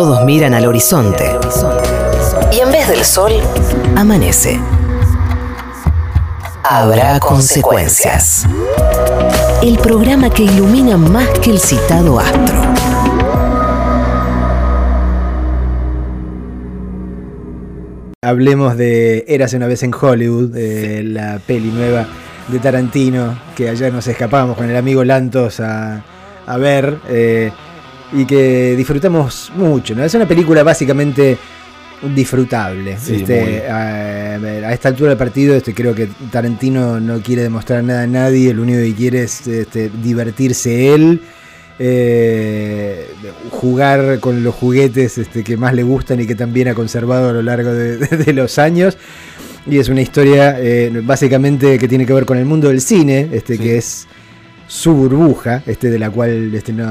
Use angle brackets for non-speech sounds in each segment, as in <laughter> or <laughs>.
Todos miran al horizonte. Y en vez del sol, amanece. Habrá consecuencias. El programa que ilumina más que el citado astro. Hablemos de Érase una vez en Hollywood, la peli nueva de Tarantino, que ayer nos escapamos con el amigo Lantos a, a ver eh, y que disfrutamos mucho. ¿no? Es una película básicamente disfrutable. este, a, a, esta altura del partido este, creo que Tarantino no quiere demostrar nada a nadie, lo único que quiere es este, divertirse él. Eh, jugar con los juguetes este, que más le gustan y que también ha conservado a lo largo de, <laughs> de los años. Y es una historia eh, básicamente que tiene que ver con el mundo del cine, este, sí. que es su burbuja, este, de la cual este, no,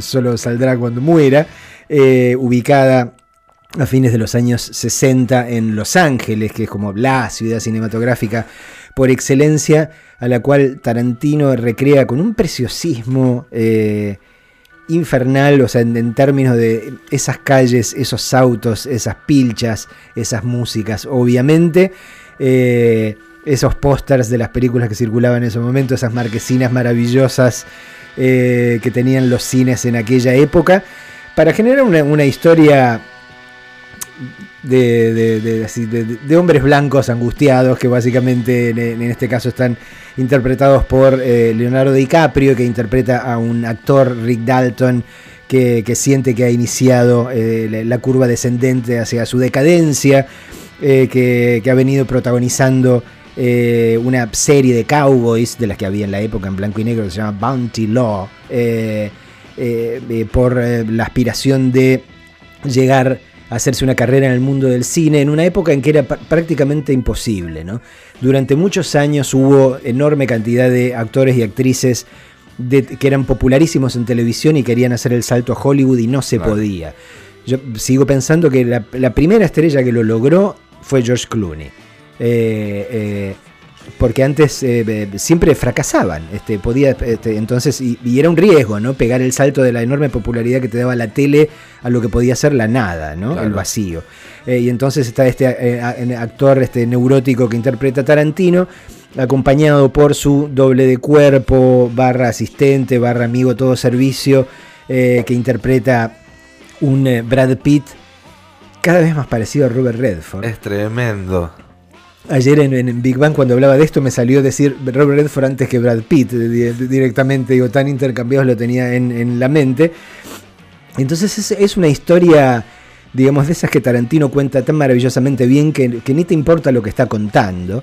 solo saldrá cuando muera, eh, ubicada a fines de los años 60 en Los Ángeles, que es como la ciudad cinematográfica por excelencia, a la cual Tarantino recrea con un preciosismo eh, infernal, o sea, en, en, términos de esas calles, esos autos, esas pilchas, esas músicas, obviamente. Eh, esos pósters de las películas que circulaban en ese momento, esas marquesinas maravillosas eh, que tenían los cines en aquella época, para generar una, historia de, hombres blancos angustiados que básicamente en, este caso están interpretados por eh, Leonardo DiCaprio que interpreta a un actor Rick Dalton que, siente que ha iniciado eh, la, curva descendente hacia su decadencia que, ha venido protagonizando eh, una serie de cowboys de las que había en la época en blanco y negro que se llama Bounty Law por la aspiración de llegar hacerse una carrera en el mundo del cine en una época en que era prácticamente imposible. ¿no? Durante muchos años hubo enorme cantidad de actores y actrices de, que eran popularísimos en televisión y querían hacer el salto a Hollywood y no se claro. podía. Yo sigo pensando que la, la, primera estrella que lo logró fue George Clooney. Eh, eh, porque antes eh, siempre fracasaban. Este, podía, este, entonces, y, y, era un riesgo, ¿no? Pegar el salto de la enorme popularidad que te daba la tele a lo que podía ser la nada, ¿no? Claro. El vacío. Eh, y entonces está este eh, actor este, neurótico que interpreta Tarantino, acompañado por su doble de cuerpo, barra asistente, barra amigo, todo servicio, que interpreta un Brad Pitt cada vez más parecido a Robert Redford. Es tremendo. Ayer en, Big Bang cuando hablaba de esto me salió decir Robert Redford antes que Brad Pitt directamente, digo, tan intercambiados lo tenía en, la mente. Entonces es, una historia, digamos, de esas que Tarantino cuenta tan maravillosamente bien que, ni te importa lo que está contando,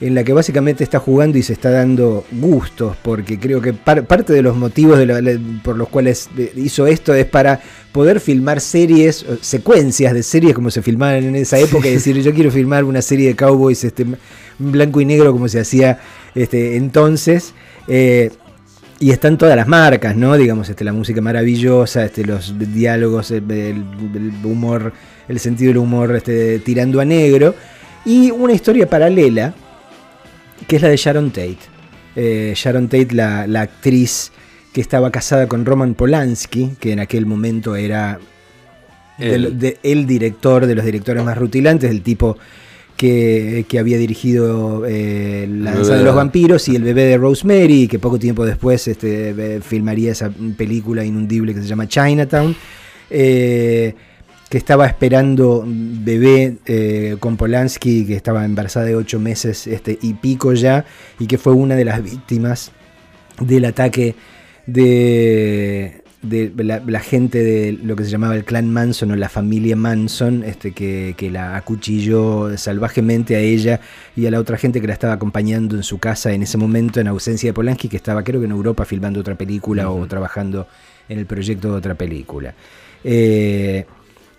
en la que básicamente está jugando y se está dando gustos, porque creo que par, parte de los motivos de por los cuales hizo esto es para poder filmar series, secuencias de series como se filmaban en esa época, y decir, yo quiero filmar una serie de cowboys este, blanco y negro como se hacía este, entonces. Eh, y están todas las marcas, ¿no? Digamos, este, la música maravillosa, este, los diálogos, el, el, el humor, el sentido del humor este, tirando a negro. Y una historia paralela, que es la de Sharon Tate. Eh, Sharon Tate, la, la, actriz que estaba casada con Roman Polanski, que en aquel momento era el, de, de, el director de los directores más rutilantes, el tipo que, que había dirigido eh, La danza de los vampiros y El bebé de Rosemary, que poco tiempo después este, filmaría esa película inundible que se llama Chinatown. Eh, que estaba esperando bebé eh, con Polanski, que estaba embarazada de ocho meses este, y pico ya, y que fue una de las víctimas del ataque de, de la, la, gente de lo que se llamaba el clan Manson o la familia Manson, este, que, que, la acuchilló salvajemente a ella y a la otra gente que la estaba acompañando en su casa en ese momento, en ausencia de Polanski, que estaba creo que en Europa filmando otra película uh -huh. o trabajando en el proyecto de otra película. Eh,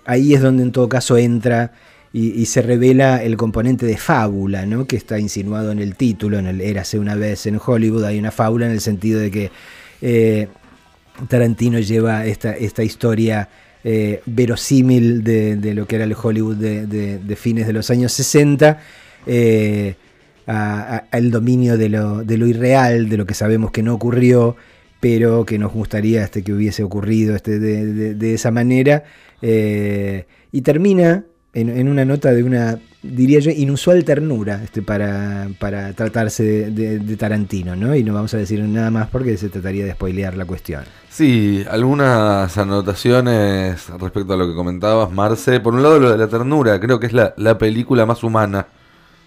ahí es donde en todo caso entra y, se revela el componente de fábula, ¿no? que está insinuado en el título, en el Érase una vez en Hollywood, hay una fábula en el sentido de que eh, Tarantino lleva esta, historia eh, verosímil de, lo que era el Hollywood de, de, fines de los años 60 eh, al dominio de lo, irreal, de lo que sabemos que no ocurrió, pero que nos gustaría este, que hubiese ocurrido este, de, esa manera. Eh, y termina en, una nota de una, diría yo, inusual ternura este, para, para tratarse de, Tarantino, ¿no? Y no vamos a decir nada más porque se trataría de spoilear la cuestión. Sí, algunas anotaciones respecto a lo que comentabas, Marce. Por un lado, lo de la ternura, creo que es la, la película más humana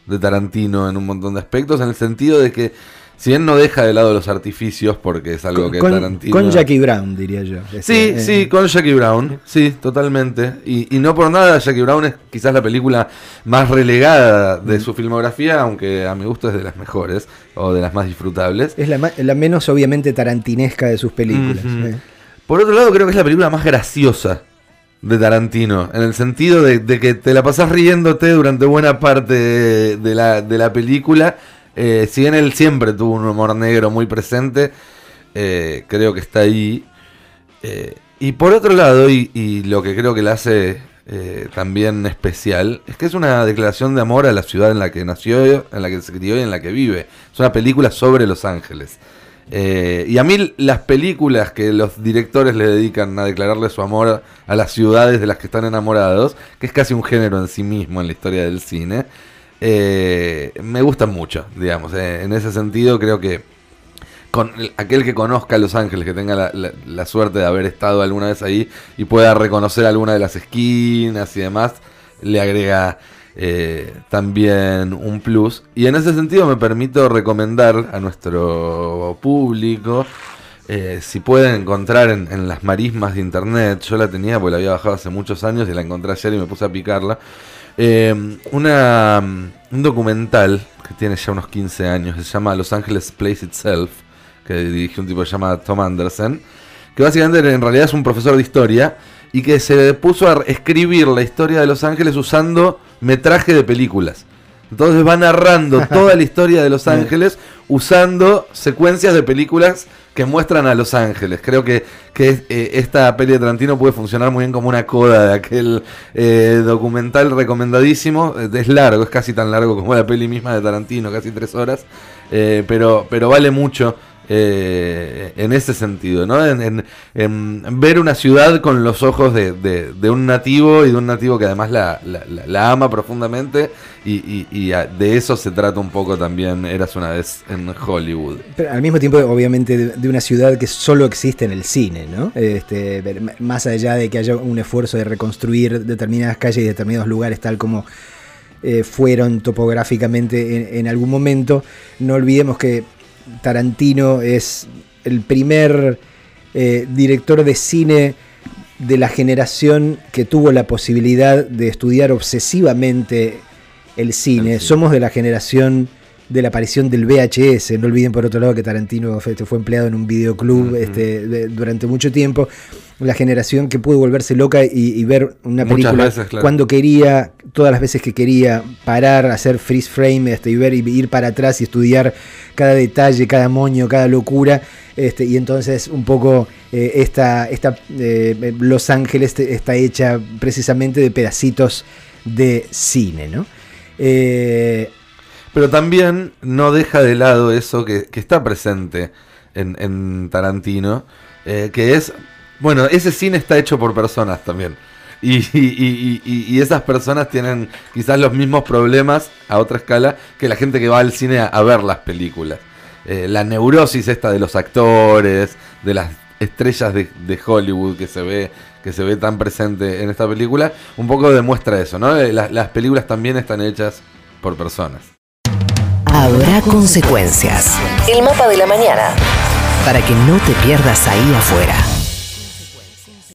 de Tarantino en un montón de aspectos, en el sentido de que si bien no deja de lado los artificios, porque es algo que Tarantino. Con Jackie Brown, diría yo. Sí, sí, eh, con Jackie Brown. Sí, totalmente. Y, no por nada, Jackie Brown es quizás la película más relegada de su filmografía, aunque a mi gusto es de las mejores o de las más disfrutables. Es la, menos, obviamente, tarantinesca de sus películas. Eh. Por otro lado, creo que es la película más graciosa de Tarantino, en el sentido de, que te la pasás riéndote durante buena parte de la, de la película eh, si bien él siempre tuvo un humor negro muy presente, eh, creo que está ahí. Eh, y por otro lado, y, lo que creo que le hace también especial, es que es una declaración de amor a la ciudad en la que nació, en la que se crió y en la que vive. Es una película sobre Los Ángeles. y a mí las películas que los directores le dedican a declararle su amor a las ciudades de las que están enamorados, que es casi un género en sí mismo en la historia del cine, eh, me gustan mucho, digamos. Eh, en ese sentido creo que con aquel que conozca Los Ángeles, que tenga la, suerte de haber estado alguna vez ahí y pueda reconocer alguna de las esquinas y demás, le agrega eh, también un plus. Y en ese sentido me permito recomendar a nuestro público, si pueden encontrar en, en, las marismas de internet, yo la tenía porque la había bajado hace muchos años y la encontré ayer y me puse a picarla. Eh, una, un documental que tiene ya unos 15 años, se llama Los Ángeles Place Itself, que dirige un tipo llamado Tom Anderson, que básicamente en realidad es un profesor de historia y que se puso a escribir la historia de Los Ángeles usando metraje de películas. Entonces va narrando <laughs> toda la historia de Los Ángeles usando secuencias de películas que muestran a Los Ángeles. Creo que, que eh, esta peli de Tarantino puede funcionar muy bien como una coda de aquel eh, documental recomendadísimo. Es largo, es casi tan largo como la peli misma de Tarantino, casi tres horas. Eh, pero, pero vale mucho eh, en ese sentido, ¿no? En, ver una ciudad con los ojos de, un nativo y de un nativo que además la, ama profundamente y, de eso se trata un poco también, eras una vez en Hollywood. Pero al mismo tiempo, obviamente, de, una ciudad que solo existe en el cine, ¿no? Este, más allá de que haya un esfuerzo de reconstruir determinadas calles y determinados lugares tal como... Eh, fueron topográficamente en algún momento, no olvidemos que Tarantino es el primer eh, director de cine de la generación que tuvo la posibilidad de estudiar obsesivamente el cine. Somos de la generación de la aparición del VHS. No olviden por otro lado que Tarantino fue, empleado en un videoclub este, durante mucho tiempo. La generación que pudo volverse loca y, ver una película cuando quería, todas las veces que quería, parar, hacer freeze frame este, y ver y ir para atrás y estudiar cada detalle, cada moño, cada locura. Este, y entonces un poco eh, esta, eh, Los Ángeles está hecha precisamente de pedacitos de cine, ¿no? Eh, pero también no deja de lado eso que, está presente en, Tarantino, eh, que es, bueno, ese cine está hecho por personas también. Y, esas personas tienen quizás los mismos problemas a otra escala que la gente que va al cine a, ver las películas. Eh, la neurosis esta de los actores, de las estrellas de, Hollywood que se ve que se ve tan presente en esta película, un poco demuestra eso, ¿no? Eh, las películas también están hechas por personas. Habrá consecuencias. El mapa de la mañana. Para que no te pierdas ahí afuera.